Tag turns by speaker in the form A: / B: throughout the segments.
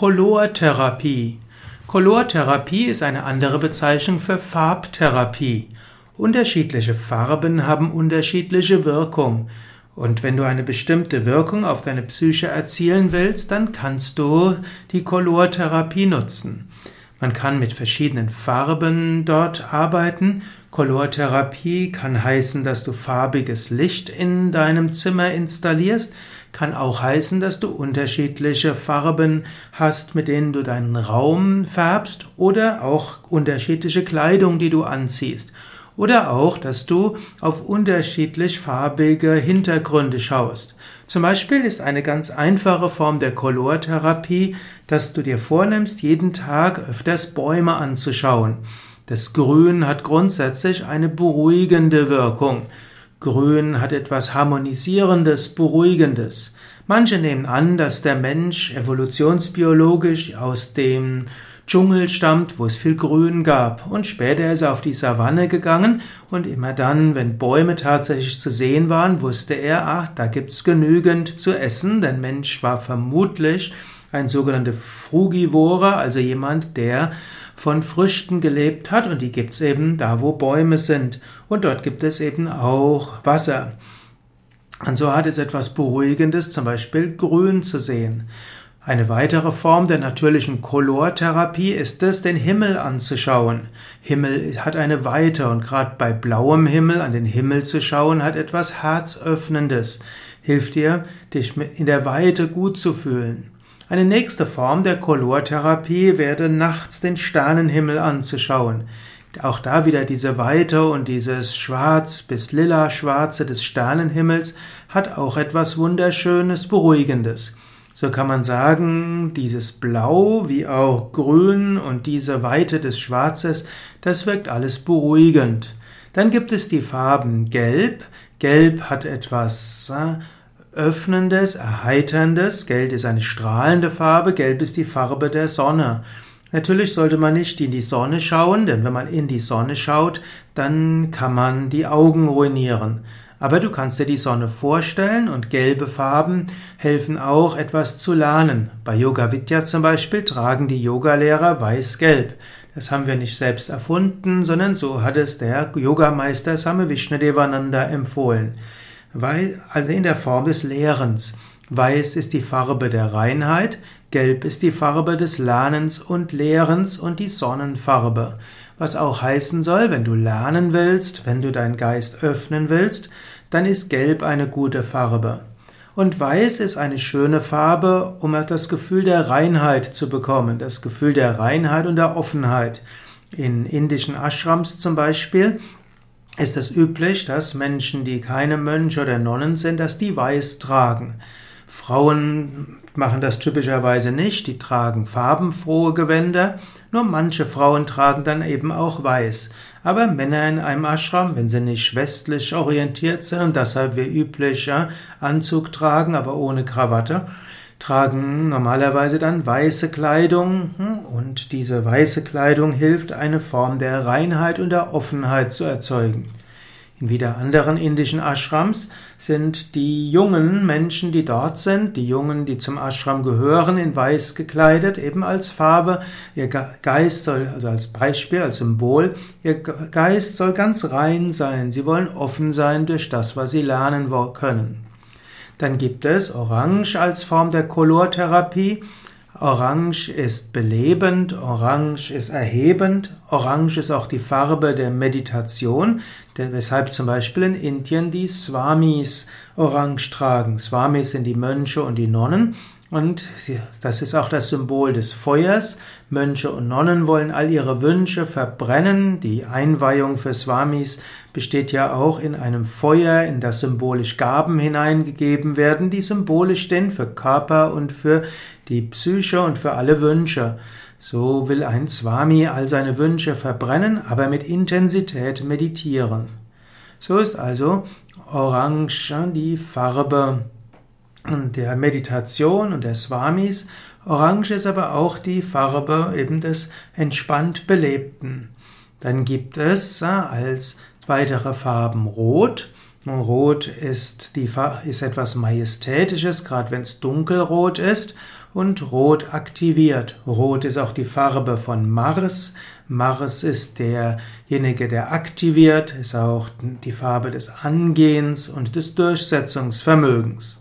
A: Colortherapie. Colortherapie ist eine andere Bezeichnung für Farbtherapie. Unterschiedliche Farben haben unterschiedliche Wirkung. Und wenn du eine bestimmte Wirkung auf deine Psyche erzielen willst, dann kannst du die Colortherapie nutzen. Man kann mit verschiedenen Farben dort arbeiten. Colortherapie kann heißen, dass du farbiges Licht in deinem Zimmer installierst, kann auch heißen, dass du unterschiedliche Farben hast, mit denen du deinen Raum färbst oder auch unterschiedliche Kleidung, die du anziehst. Oder auch, dass du auf unterschiedlich farbige Hintergründe schaust. Zum Beispiel ist eine ganz einfache Form der Colortherapie, dass du dir vornimmst, jeden Tag öfters Bäume anzuschauen. Das Grün hat grundsätzlich eine beruhigende Wirkung. Grün hat etwas Harmonisierendes, Beruhigendes. Manche nehmen an, dass der Mensch evolutionsbiologisch aus dem Dschungel stammt, wo es viel Grün gab. Und später ist er auf die Savanne gegangen und immer dann, wenn Bäume tatsächlich zu sehen waren, wusste er, ach, da gibt's genügend zu essen. Denn Mensch war vermutlich ein sogenannter Frugivore, also jemand, der von Früchten gelebt hat und die gibt's eben da, wo Bäume sind. Und dort gibt es eben auch Wasser. Und so hat es etwas Beruhigendes, zum Beispiel grün zu sehen. Eine weitere Form der natürlichen Kolortherapie ist es, den Himmel anzuschauen. Himmel hat eine Weite und gerade bei blauem Himmel an den Himmel zu schauen hat etwas Herzöffnendes. Hilft dir, dich in der Weite gut zu fühlen. Eine nächste Form der Kolortherapie wäre nachts den Sternenhimmel anzuschauen. Auch da wieder diese Weite und dieses Schwarz bis lila Schwarze des Sternenhimmels hat auch etwas Wunderschönes, Beruhigendes. So kann man sagen, dieses Blau wie auch Grün und diese Weite des Schwarzes, das wirkt alles beruhigend. Dann gibt es die Farben Gelb. Gelb hat etwas äh, Öffnendes, Erheiterndes. Gelb ist eine strahlende Farbe. Gelb ist die Farbe der Sonne. Natürlich sollte man nicht in die Sonne schauen, denn wenn man in die Sonne schaut, dann kann man die Augen ruinieren. Aber du kannst dir die Sonne vorstellen und gelbe Farben helfen auch etwas zu lernen. Bei Yoga Vidya zum Beispiel tragen die Yogalehrer weiß-gelb. Das haben wir nicht selbst erfunden, sondern so hat es der Yogameister Same Vishnadevananda empfohlen. Weil, also in der Form des Lehrens. Weiß ist die Farbe der Reinheit, gelb ist die Farbe des Lernens und Lehrens und die Sonnenfarbe was auch heißen soll, wenn du lernen willst, wenn du deinen Geist öffnen willst, dann ist Gelb eine gute Farbe. Und Weiß ist eine schöne Farbe, um das Gefühl der Reinheit zu bekommen, das Gefühl der Reinheit und der Offenheit. In indischen Ashrams zum Beispiel ist es üblich, dass Menschen, die keine Mönche oder Nonnen sind, dass die Weiß tragen. Frauen machen das typischerweise nicht, die tragen farbenfrohe Gewänder, nur manche Frauen tragen dann eben auch weiß. Aber Männer in einem Ashram, wenn sie nicht westlich orientiert sind und deshalb wie üblich ja, Anzug tragen, aber ohne Krawatte, tragen normalerweise dann weiße Kleidung hm, und diese weiße Kleidung hilft, eine Form der Reinheit und der Offenheit zu erzeugen. In wieder anderen indischen Ashrams sind die jungen Menschen, die dort sind, die Jungen, die zum Ashram gehören, in weiß gekleidet, eben als Farbe. Ihr Geist soll, also als Beispiel, als Symbol, ihr Geist soll ganz rein sein. Sie wollen offen sein durch das, was sie lernen können. Dann gibt es Orange als Form der Kolortherapie. Orange ist belebend, Orange ist erhebend, Orange ist auch die Farbe der Meditation, weshalb zum Beispiel in Indien die Swamis Orange tragen. Swamis sind die Mönche und die Nonnen und das ist auch das Symbol des Feuers. Mönche und Nonnen wollen all ihre Wünsche verbrennen. Die Einweihung für Swamis besteht ja auch in einem Feuer, in das symbolisch Gaben hineingegeben werden, die symbolisch stehen für Körper und für die Psyche und für alle Wünsche. So will ein Swami all seine Wünsche verbrennen, aber mit Intensität meditieren. So ist also Orange die Farbe der Meditation und der Swamis. Orange ist aber auch die Farbe eben des entspannt Belebten. Dann gibt es als weitere Farben Rot. Rot ist, die, ist etwas Majestätisches, gerade wenn es dunkelrot ist. und Rot aktiviert. Rot ist auch die Farbe von Mars. Mars ist derjenige, der aktiviert, ist auch die Farbe des Angehens und des Durchsetzungsvermögens.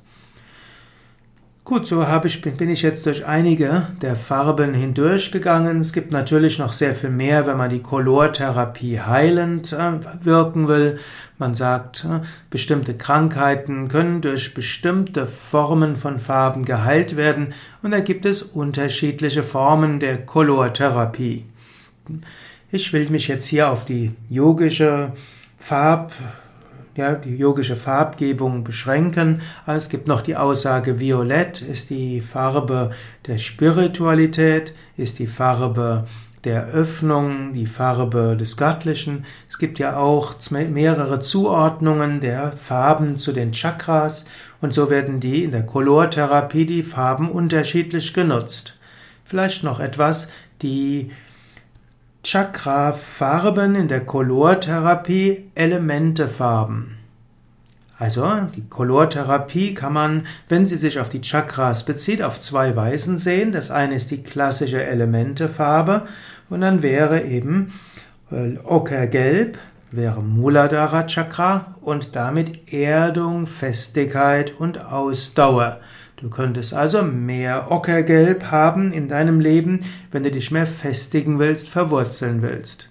A: Gut, so habe ich, bin ich jetzt durch einige der Farben hindurchgegangen. Es gibt natürlich noch sehr viel mehr, wenn man die Kolortherapie heilend äh, wirken will. Man sagt, äh, bestimmte Krankheiten können durch bestimmte Formen von Farben geheilt werden und da gibt es unterschiedliche Formen der Kolortherapie. Ich will mich jetzt hier auf die yogische Farb ja, die yogische Farbgebung beschränken. es gibt noch die Aussage, Violett ist die Farbe der Spiritualität, ist die Farbe der Öffnung, die Farbe des Göttlichen. Es gibt ja auch mehrere Zuordnungen der Farben zu den Chakras und so werden die in der Kolortherapie die Farben unterschiedlich genutzt. Vielleicht noch etwas, die Chakra-Farben in der Kolortherapie Elementefarben. Also die Kolortherapie kann man, wenn sie sich auf die Chakras bezieht, auf zwei Weisen sehen. Das eine ist die klassische Elementefarbe und dann wäre eben äh, Ockergelb, wäre Muladhara Chakra und damit Erdung, Festigkeit und Ausdauer. Du könntest also mehr Ockergelb haben in deinem Leben, wenn du dich mehr festigen willst, verwurzeln willst.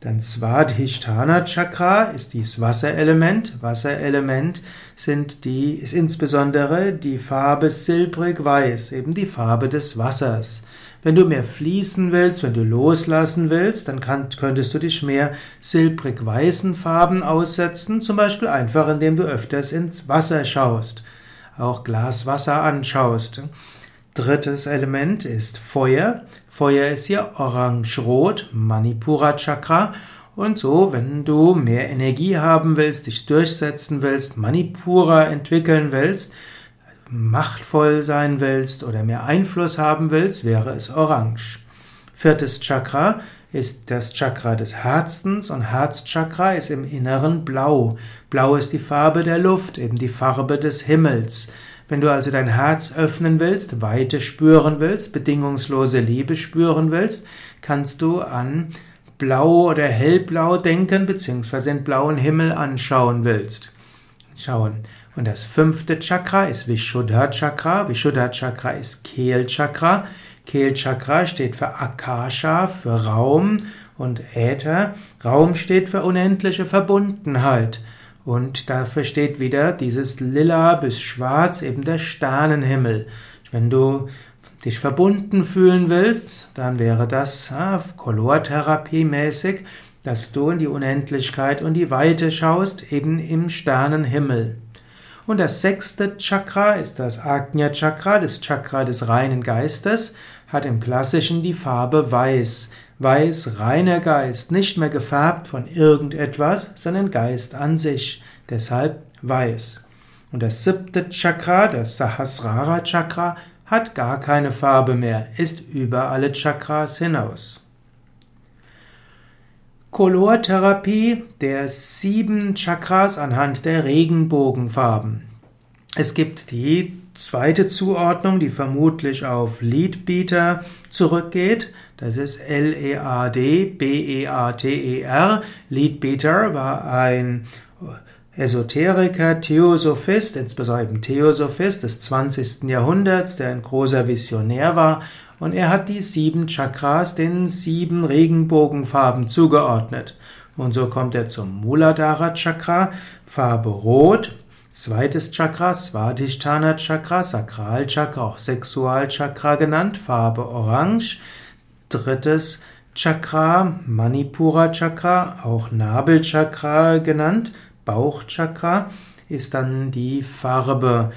A: Dann Svadhisthana Chakra ist dieses Wasserelement. Wasserelement sind die, ist insbesondere die Farbe silbrig-weiß, eben die Farbe des Wassers. Wenn du mehr fließen willst, wenn du loslassen willst, dann kann, könntest du dich mehr silbrig-weißen Farben aussetzen, zum Beispiel einfach indem du öfters ins Wasser schaust auch Glaswasser anschaust. Drittes Element ist Feuer. Feuer ist hier orange-rot, Manipura Chakra. Und so, wenn du mehr Energie haben willst, dich durchsetzen willst, Manipura entwickeln willst, machtvoll sein willst oder mehr Einfluss haben willst, wäre es orange. Viertes Chakra ist das Chakra des Herzens und Herzchakra ist im Inneren blau. Blau ist die Farbe der Luft, eben die Farbe des Himmels. Wenn du also dein Herz öffnen willst, Weite spüren willst, bedingungslose Liebe spüren willst, kannst du an Blau oder Hellblau denken, beziehungsweise den blauen Himmel anschauen willst. Schauen. Und das fünfte Chakra ist Vishuddha Chakra. Vishuddha Chakra ist Kehl Chakra. Kehlchakra steht für Akasha, für Raum und Äther. Raum steht für unendliche Verbundenheit. Und dafür steht wieder dieses Lila bis Schwarz, eben der Sternenhimmel. Wenn du dich verbunden fühlen willst, dann wäre das ja, Kolortherapie mäßig, dass du in die Unendlichkeit und die Weite schaust, eben im Sternenhimmel. Und das sechste Chakra ist das Agnya Chakra, das Chakra des reinen Geistes hat im Klassischen die Farbe Weiß. Weiß, reiner Geist, nicht mehr gefärbt von irgendetwas, sondern Geist an sich. Deshalb Weiß. Und das siebte Chakra, das Sahasrara Chakra, hat gar keine Farbe mehr, ist über alle Chakras hinaus. Kolortherapie der sieben Chakras anhand der Regenbogenfarben. Es gibt die zweite Zuordnung, die vermutlich auf Leadbeater zurückgeht. Das ist L-E-A-D-B-E-A-T-E-R. Leadbeater war ein Esoteriker, Theosophist, insbesondere Theosophist des 20. Jahrhunderts, der ein großer Visionär war. Und er hat die sieben Chakras den sieben Regenbogenfarben zugeordnet. Und so kommt er zum Muladhara Chakra, Farbe Rot, Zweites Chakra, Svadhisthana Chakra, Sakralchakra, auch Sexualchakra genannt, Farbe Orange. Drittes Chakra, Manipura Chakra, auch Nabelchakra genannt, Bauchchakra, ist dann die Farbe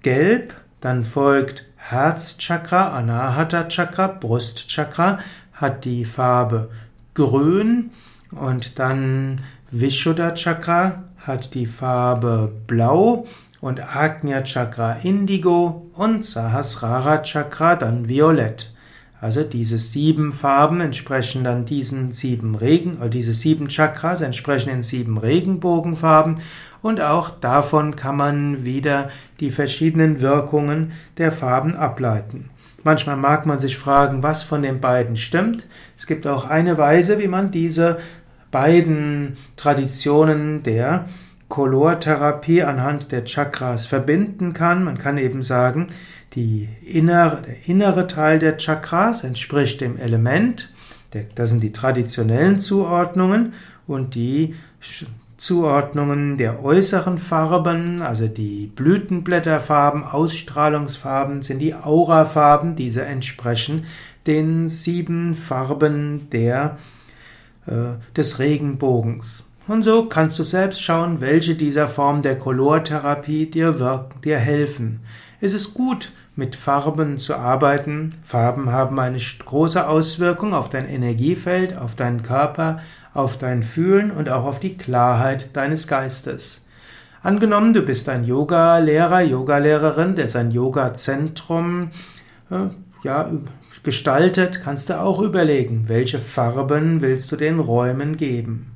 A: Gelb. Dann folgt Herzchakra, Anahata Chakra, Brustchakra, hat die Farbe Grün. Und dann Vishuddha Chakra, hat die Farbe Blau und Agnya Chakra Indigo und Sahasrara Chakra dann Violett. Also diese sieben Farben entsprechen dann diesen sieben Regen, oder diese sieben Chakras entsprechen den sieben Regenbogenfarben und auch davon kann man wieder die verschiedenen Wirkungen der Farben ableiten. Manchmal mag man sich fragen, was von den beiden stimmt. Es gibt auch eine Weise, wie man diese beiden Traditionen der Kolortherapie anhand der Chakras verbinden kann. Man kann eben sagen, innere, der innere Teil der Chakras entspricht dem Element. Das sind die traditionellen Zuordnungen und die Zuordnungen der äußeren Farben, also die Blütenblätterfarben, Ausstrahlungsfarben, sind die Aurafarben. Diese entsprechen den sieben Farben der, äh, des Regenbogens. Und so kannst du selbst schauen, welche dieser Formen der Kolortherapie dir wirken, dir helfen. Es ist gut, mit Farben zu arbeiten. Farben haben eine große Auswirkung auf dein Energiefeld, auf deinen Körper, auf dein Fühlen und auch auf die Klarheit deines Geistes. Angenommen, du bist ein Yoga-Lehrer, Yoga-Lehrerin, der sein Yoga-Zentrum äh, ja, gestaltet, kannst du auch überlegen, welche Farben willst du den Räumen geben.